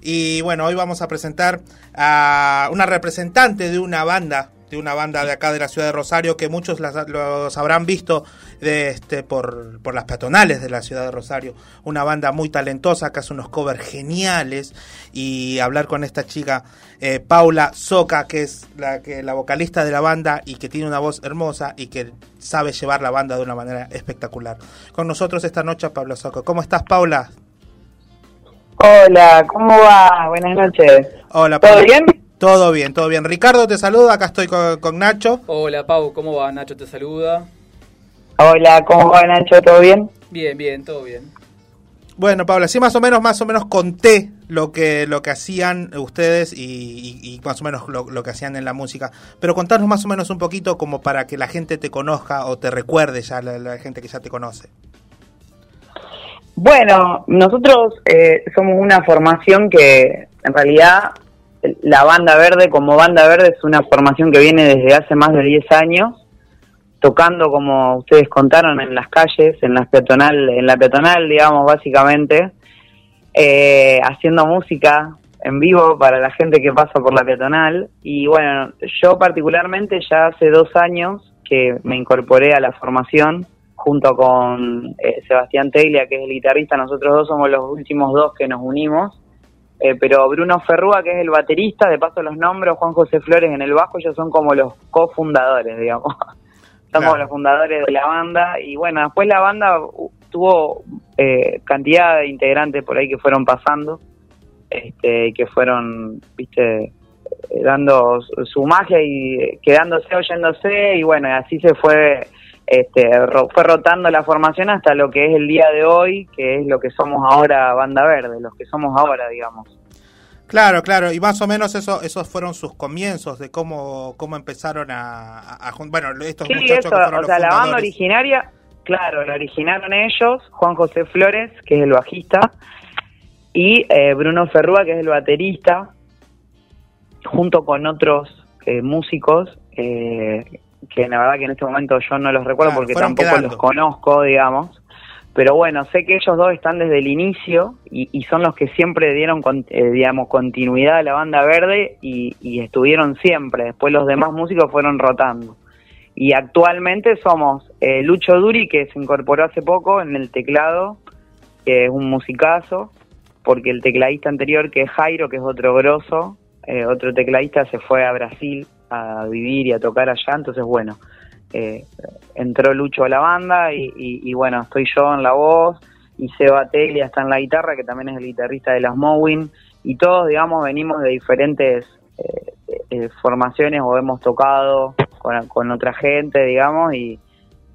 Y bueno, hoy vamos a presentar a una representante de una banda de una banda de acá de la ciudad de Rosario que muchos los habrán visto de este por, por las peatonales de la ciudad de Rosario. Una banda muy talentosa que hace unos covers geniales y hablar con esta chica eh, Paula Soca que es la, que, la vocalista de la banda y que tiene una voz hermosa y que sabe llevar la banda de una manera espectacular. Con nosotros esta noche Paula Soca. ¿Cómo estás Paula? Hola, ¿cómo va? Buenas noches. Hola, ¿todo bien? Todo bien, todo bien. Ricardo te saluda, acá estoy con, Nacho. Hola Pau, ¿cómo va? Nacho te saluda. Hola, ¿cómo va Nacho? ¿Todo bien? Bien, bien, todo bien. Bueno, Paula, sí más o menos, más o menos conté lo que, lo que hacían ustedes y, más o menos lo, que hacían en la música. Pero contanos más o menos un poquito como para que la gente te conozca o te recuerde ya, la, gente que ya te conoce. Bueno, nosotros eh, somos una formación que en realidad la Banda Verde como Banda Verde es una formación que viene desde hace más de 10 años, tocando como ustedes contaron en las calles, en las peatonal, en la peatonal, digamos, básicamente, eh, haciendo música en vivo para la gente que pasa por la peatonal. Y bueno, yo particularmente ya hace dos años que me incorporé a la formación junto con eh, Sebastián Teglia, que es el guitarrista, nosotros dos somos los últimos dos que nos unimos eh, pero Bruno Ferrúa, que es el baterista, de paso los nombres, Juan José Flores en el bajo, ellos son como los cofundadores, digamos. son como los fundadores de la banda. Y bueno, después la banda tuvo eh, cantidad de integrantes por ahí que fueron pasando, este, que fueron, viste, eh, dando su magia y quedándose, oyéndose, y bueno, así se fue este, fue rotando la formación hasta lo que es el día de hoy, que es lo que somos ahora Banda Verde, los que somos ahora, digamos. Claro, claro, y más o menos eso, esos fueron sus comienzos de cómo, cómo empezaron a, bueno, estos muchachos o sea, la banda originaria, claro, la originaron ellos, Juan José Flores, que es el bajista, y eh, Bruno Ferrúa, que es el baterista, junto con otros eh, músicos eh, que la verdad que en este momento yo no los recuerdo porque tampoco los conozco, digamos. Pero bueno, sé que ellos dos están desde el inicio y, son los que siempre dieron, eh, digamos, continuidad a la banda verde y, estuvieron siempre. Después los demás músicos fueron rotando. Y actualmente somos eh, Lucho Duri, que se incorporó hace poco en el teclado, que es un musicazo, porque el tecladista anterior, que es Jairo, que es otro grosso, eh, otro tecladista, se fue a Brasil a vivir y a tocar allá, entonces bueno, eh, entró Lucho a la banda y, bueno, estoy yo en la voz y Seba Teglia está en la guitarra, que también es el guitarrista de las Mowin, y todos, digamos, venimos de diferentes eh, eh, formaciones o hemos tocado con, otra gente, digamos, y,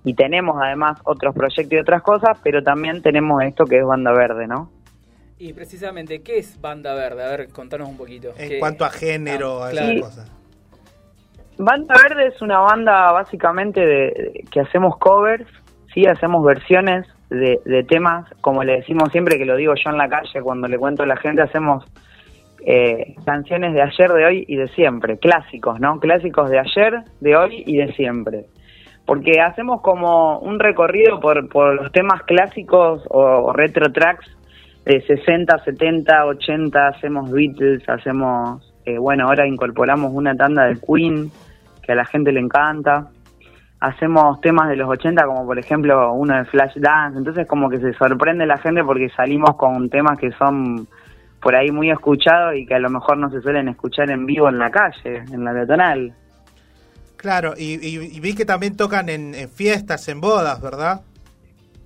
y tenemos además otros proyectos y otras cosas, pero también tenemos esto que es Banda Verde, ¿no? Y precisamente, ¿qué es Banda Verde? A ver, contanos un poquito. En cuanto a género, a esas cosas. Banda Verde es una banda básicamente de, que hacemos covers, sí, hacemos versiones de, temas, como le decimos siempre, que lo digo yo en la calle cuando le cuento a la gente, hacemos eh, canciones de ayer, de hoy y de siempre, clásicos, ¿no? Clásicos de ayer, de hoy y de siempre. Porque hacemos como un recorrido por, por los temas clásicos o, retro tracks de 60, 70, 80, hacemos Beatles, hacemos, eh, bueno, ahora incorporamos una tanda de Queen, que a la gente le encanta. Hacemos temas de los 80 como por ejemplo uno de Flash Dance, entonces como que se sorprende la gente porque salimos con temas que son por ahí muy escuchados y que a lo mejor no se suelen escuchar en vivo en la calle, en la peatonal. Claro, y, vi que también tocan en, fiestas, en bodas, ¿verdad?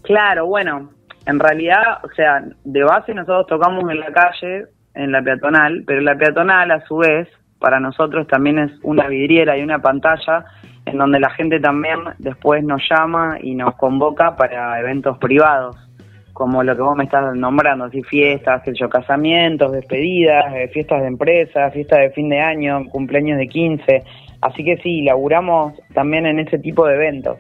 Claro, bueno, en realidad, o sea, de base nosotros tocamos en la calle, en la peatonal, pero la peatonal a su vez para nosotros también es una vidriera y una pantalla en donde la gente también después nos llama y nos convoca para eventos privados, como lo que vos me estás nombrando, así fiestas, yo, casamientos, despedidas, eh, fiestas de empresa, fiestas de fin de año, cumpleaños de 15, así que sí, laburamos también en ese tipo de eventos,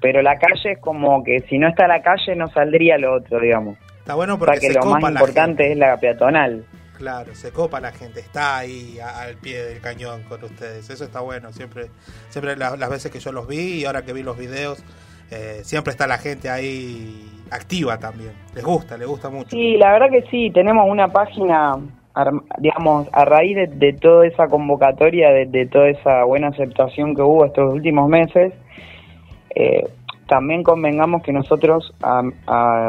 pero la calle es como que si no está la calle no saldría lo otro, digamos. Está bueno porque que lo más importante es la peatonal. Claro, se copa la gente, está ahí al pie del cañón con ustedes. Eso está bueno, siempre, siempre las, veces que yo los vi y ahora que vi los videos, eh, siempre está la gente ahí activa también. Les gusta, les gusta mucho. Sí, la verdad que sí, tenemos una página digamos, a raíz de, toda esa convocatoria, de, toda esa buena aceptación que hubo estos últimos meses, eh, también convengamos que nosotros,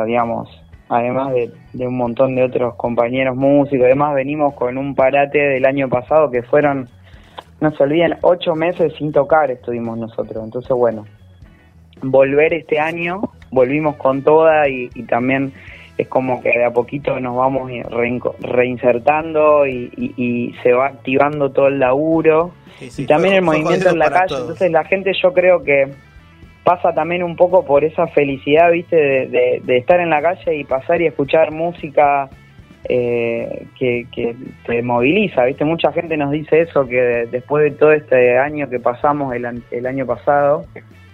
digamos, además de, un montón de otros compañeros músicos, además venimos con un parate del año pasado que fueron, no se olviden, ocho meses sin tocar estuvimos nosotros. Entonces, bueno, volver este año, volvimos con toda y, también es como que de a poquito nos vamos reinsertando y, se va activando todo el laburo y también el movimiento en la calle. Entonces la gente yo creo que pasa también un poco por esa felicidad, viste, de, estar en la calle y pasar y escuchar música eh, que, que, te moviliza, viste. Mucha gente nos dice eso, que después de todo este año que pasamos el, el año pasado,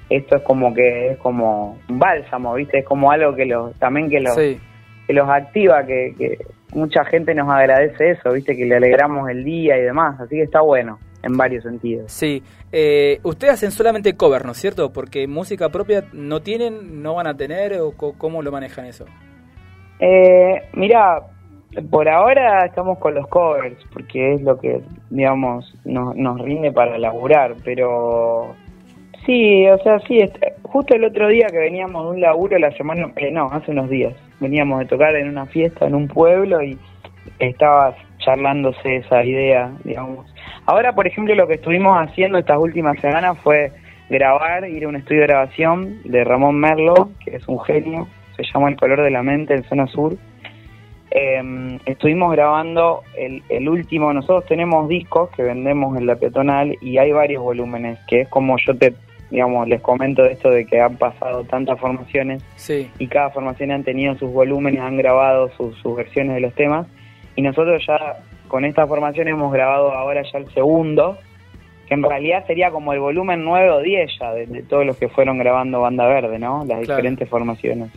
esto es como que es como un bálsamo, viste, es como algo que los también que los que los activa, que, que mucha gente nos agradece eso, viste, que le alegramos el día y demás, así que está bueno en varios sentidos. Sí, eh, ustedes hacen solamente cover, ¿no es cierto? Porque música propia no tienen, no van a tener, o cómo lo manejan eso. Eh, mira, por ahora estamos con los covers, porque es lo que, digamos, nos, nos rinde para laburar, pero sí, o sea, sí, justo el otro día que veníamos de un laburo, la semana, eh, no, hace unos días, veníamos de tocar en una fiesta en un pueblo y estaba charlándose esa idea, digamos, Ahora, por ejemplo, lo que estuvimos haciendo estas últimas semanas fue grabar, ir a un estudio de grabación de Ramón Merlo, que es un genio, se llama El color de la mente en zona sur. Em, estuvimos grabando el, el, último, nosotros tenemos discos que vendemos en la peatonal y hay varios volúmenes, que es como yo te, digamos, les comento de esto de que han pasado tantas formaciones y cada formación han tenido sus volúmenes, han grabado sus, sus versiones de los temas y nosotros ya con esta formación hemos grabado ahora ya el segundo, que en realidad sería como el volumen 9 o 10 ya de, todos los que fueron grabando Banda Verde, ¿no? Las diferentes formaciones.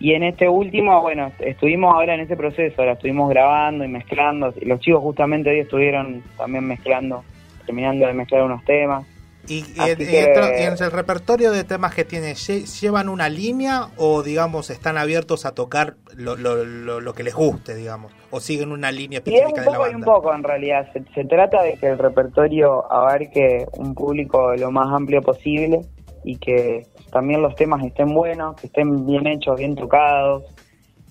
Y en este último, bueno, estuvimos ahora en ese proceso, ahora estuvimos grabando y mezclando. Los chicos justamente hoy estuvieron también mezclando, terminando de mezclar unos temas. ¿Y, en el repertorio de temas que tienen, llevan una línea o, digamos, están abiertos a tocar lo, lo, lo, que les guste, digamos? ¿O siguen una línea específica de la banda? Y un poco, en realidad. Se, trata de que el repertorio abarque un público lo más amplio posible y que también los temas estén buenos, que estén bien hechos, bien tocados,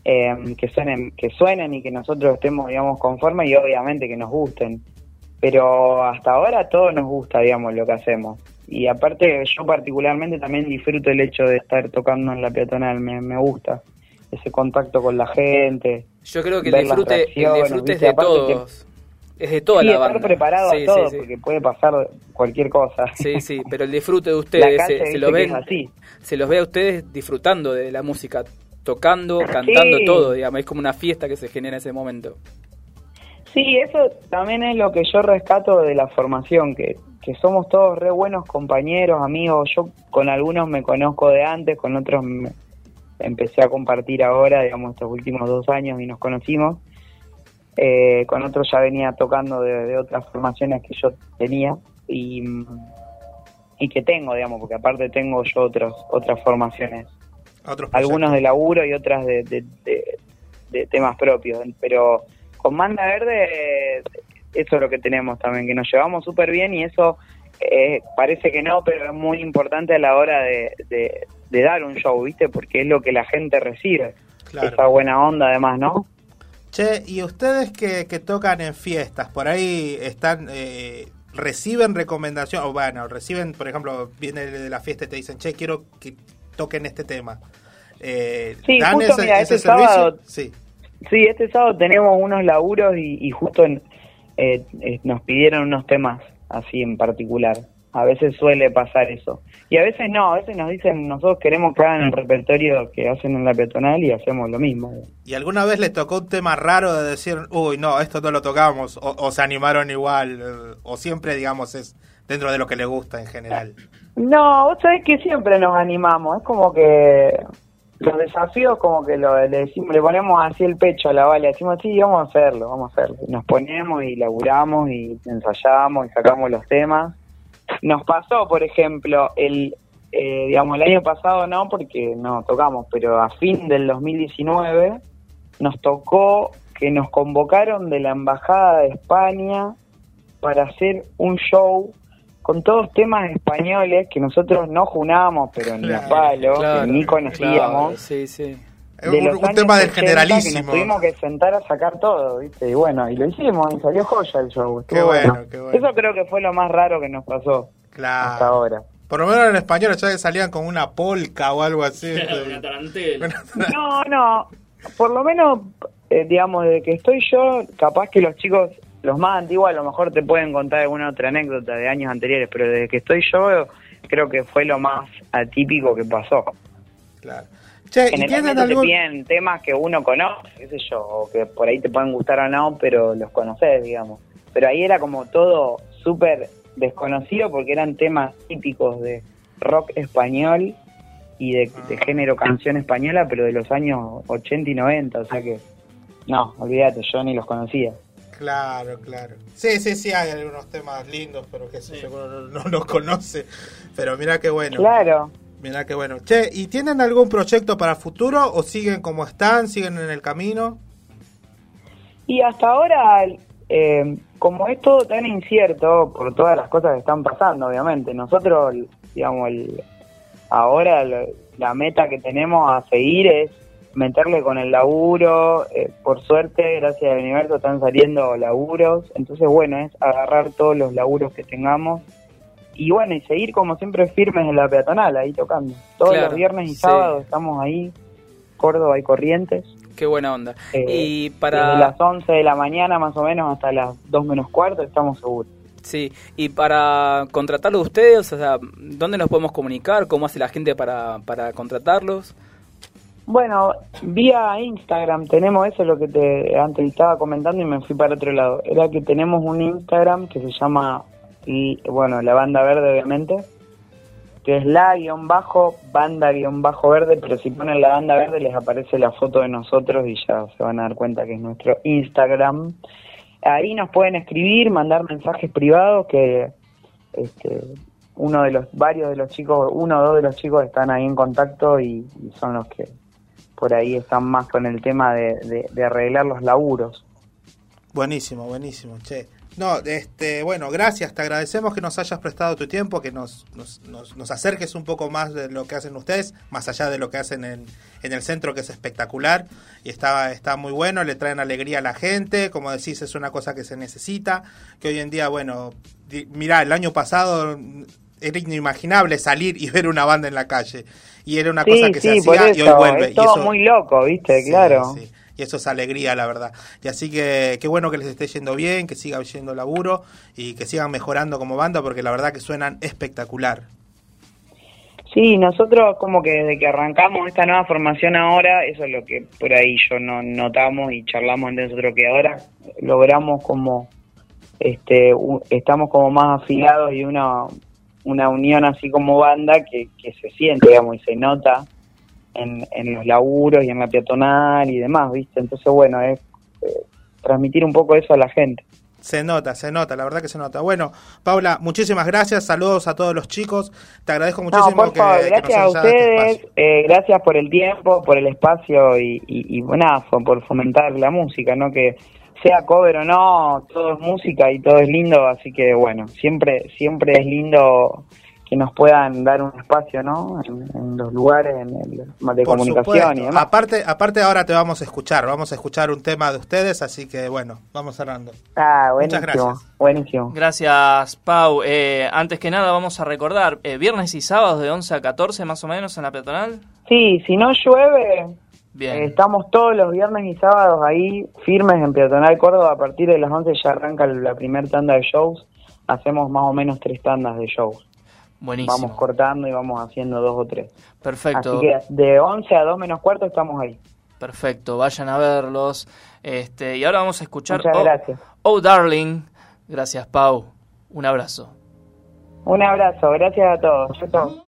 eh, que, suenen, que suenen y que nosotros estemos, digamos, conformes y obviamente que nos gusten pero hasta ahora todo nos gusta, digamos, lo que hacemos. Y aparte yo particularmente también disfruto el hecho de estar tocando en la peatonal, me, me gusta ese contacto con la gente. Yo creo que el disfrute, es de todos. es de toda la banda. estar preparado a todo, porque puede pasar cualquier cosa. Sí, sí, pero el disfrute de ustedes, se, lo ven, se los ve a ustedes disfrutando de la música, tocando, cantando todo, digamos, es como una fiesta que se genera en ese momento. Sí, eso también es lo que yo rescato de la formación, que, que somos todos re buenos compañeros, amigos. Yo con algunos me conozco de antes, con otros me empecé a compartir ahora, digamos, estos últimos dos años y nos conocimos. Eh, con otros ya venía tocando de, otras formaciones que yo tenía y, y que tengo, digamos, porque aparte tengo yo otros, otras formaciones. Algunos de laburo y otras de, de temas propios, pero con Manda Verde eso es lo que tenemos también, que nos llevamos súper bien y eso eh, parece que no, pero es muy importante a la hora de, dar un show, ¿viste? Porque es lo que la gente recibe. Esa buena onda además, ¿no? Che, y ustedes que, tocan en fiestas, por ahí están... Eh, reciben recomendación, o bueno, reciben, por ejemplo, viene de la fiesta y te dicen, che, quiero que toquen este tema. Eh, sí, justo, mira, ese, sábado, sí. Sí, este sábado tenemos unos laburos y, justo eh, eh, nos pidieron unos temas así en particular. A veces suele pasar eso. Y a veces no, a veces nos dicen, nosotros queremos que hagan el repertorio que hacen en la peatonal y hacemos lo mismo. ¿Y alguna vez les tocó un tema raro de decir, uy, no, esto no lo tocamos, o, se animaron igual, eh, o siempre, digamos, es dentro de lo que les gusta en general? No, vos sabés que siempre nos animamos, es como que los desafíos como que lo, le, decimos, le ponemos así el pecho a la bala, decimos, sí, vamos a hacerlo, vamos a hacerlo. Nos ponemos y laburamos y ensayamos y sacamos los temas. Nos pasó, por ejemplo, el, eh, digamos, el año pasado no, porque no tocamos, pero a fin del 2019 nos tocó que nos convocaron de la Embajada de España para hacer un show con todos temas españoles que nosotros no junábamos, pero ni a palo, ni conocíamos. sí, sí. un, tema del generalísimo. Que nos tuvimos que sentar a sacar todo, ¿viste? Y bueno, y lo hicimos, y salió joya el show. Qué bueno, qué bueno. Eso creo que fue lo más raro que nos pasó hasta ahora. Por lo menos en español ya salían con una polca o algo así. no, no. Por lo menos, eh, digamos, desde que estoy yo, capaz que los chicos los más antiguos a lo mejor te pueden contar alguna otra anécdota de años anteriores, pero desde que estoy yo creo que fue lo más atípico que pasó. Claro. Che, Generalmente te piden temas que uno conoce, qué sé yo, o que por ahí te pueden gustar o no, pero los conoces, digamos. Pero ahí era como todo súper desconocido porque eran temas típicos de rock español y de, de, ah. género canción española, pero de los años 80 y 90, o sea que, no, olvídate, yo ni los conocía. Claro, claro. Sí, sí, sí, hay algunos temas lindos, pero que seguro no, los conoce. Pero mira qué bueno. Claro. Mira qué bueno. Che, ¿y tienen algún proyecto para futuro o siguen como están, siguen en el camino? Y hasta ahora, eh, como es todo tan incierto por todas las cosas que están pasando, obviamente, nosotros, digamos, ahora la meta que tenemos a seguir es meterle con el laburo. Eh, por suerte, gracias al universo, están saliendo laburos. Entonces, bueno, es agarrar todos los laburos que tengamos. Y bueno, y seguir como siempre firmes en la peatonal, ahí tocando. Todos los viernes y sábados estamos ahí, Córdoba y Corrientes. Qué buena onda. Eh, y para... Desde las 11 de la mañana más o menos hasta las 2 menos cuarto estamos seguros. Sí, y para contratarlos ustedes, o sea, ¿dónde nos podemos comunicar? ¿Cómo hace la gente para, para contratarlos? Bueno, vía Instagram tenemos eso, lo que te antes estaba comentando y me fui para otro lado. Era que tenemos un Instagram que se llama, y bueno, la banda verde obviamente, que es la guion bajo, banda guion bajo verde, pero si ponen la banda verde les aparece la foto de nosotros y ya se van a dar cuenta que es nuestro Instagram. Ahí nos pueden escribir, mandar mensajes privados que este, uno de los, varios de los chicos, uno o dos de los chicos están ahí en contacto y son los que por ahí están más con el tema de, arreglar los laburos. Buenísimo, buenísimo, che. No, este, bueno, gracias, te agradecemos que nos hayas prestado tu tiempo, que nos, nos, nos, acerques un poco más de lo que hacen ustedes, más allá de lo que hacen en, en el centro, que es espectacular y está, está muy bueno, le traen alegría a la gente, como decís, es una cosa que se necesita, que hoy en día, bueno, mirá, el año pasado era inimaginable salir y ver una banda en la calle. Y era una cosa que se hacía y hoy vuelve. Es todo muy loco, ¿viste? claro. Y eso es alegría, la verdad. Y así que qué bueno que les esté yendo bien, que siga yendo laburo y que sigan mejorando como banda porque la verdad que suenan espectacular. Sí, nosotros como que desde que arrancamos esta nueva formación ahora, eso es lo que por ahí yo no notamos y charlamos entre nosotros que ahora logramos como este estamos como más afilados y una una unión así como banda que, que se siente, digamos, y se nota en, en los laburos y en la peatonal y demás, ¿viste? Entonces, bueno, es eh, transmitir un poco eso a la gente. Se nota, se nota, la verdad que se nota. Bueno, Paula, muchísimas gracias, saludos a todos los chicos, te agradezco muchísimo que, gracias a ustedes, eh, gracias por el tiempo, por el espacio y, y, y bueno, por fomentar la música, ¿no? Que sea cover o no, todo es música y todo es lindo, así que bueno, siempre siempre es lindo que nos puedan dar un espacio, ¿no? En, los lugares de comunicación y demás. Aparte, aparte ahora te vamos a escuchar, vamos a escuchar un tema de ustedes, así que bueno, vamos cerrando. Ah, buenísimo. Muchas gracias. Buenísimo. Gracias, Pau. Eh, antes que nada vamos a recordar, eh, viernes y sábados de 11 a 14 más o menos en la peatonal. Sí, si no llueve, eh, estamos todos los viernes y sábados ahí firmes en Peatonal Córdoba. A partir de las 11 ya arranca la primera tanda de shows. Hacemos más o menos tres tandas de shows. Buenísimo. Vamos cortando y vamos haciendo dos o tres. Perfecto. Así que de 11 a 2 menos cuarto estamos ahí. Perfecto, vayan a verlos. Este, y ahora vamos a escuchar Muchas oh, gracias. oh Darling. Gracias, Pau. Un abrazo. Un abrazo, gracias a todos.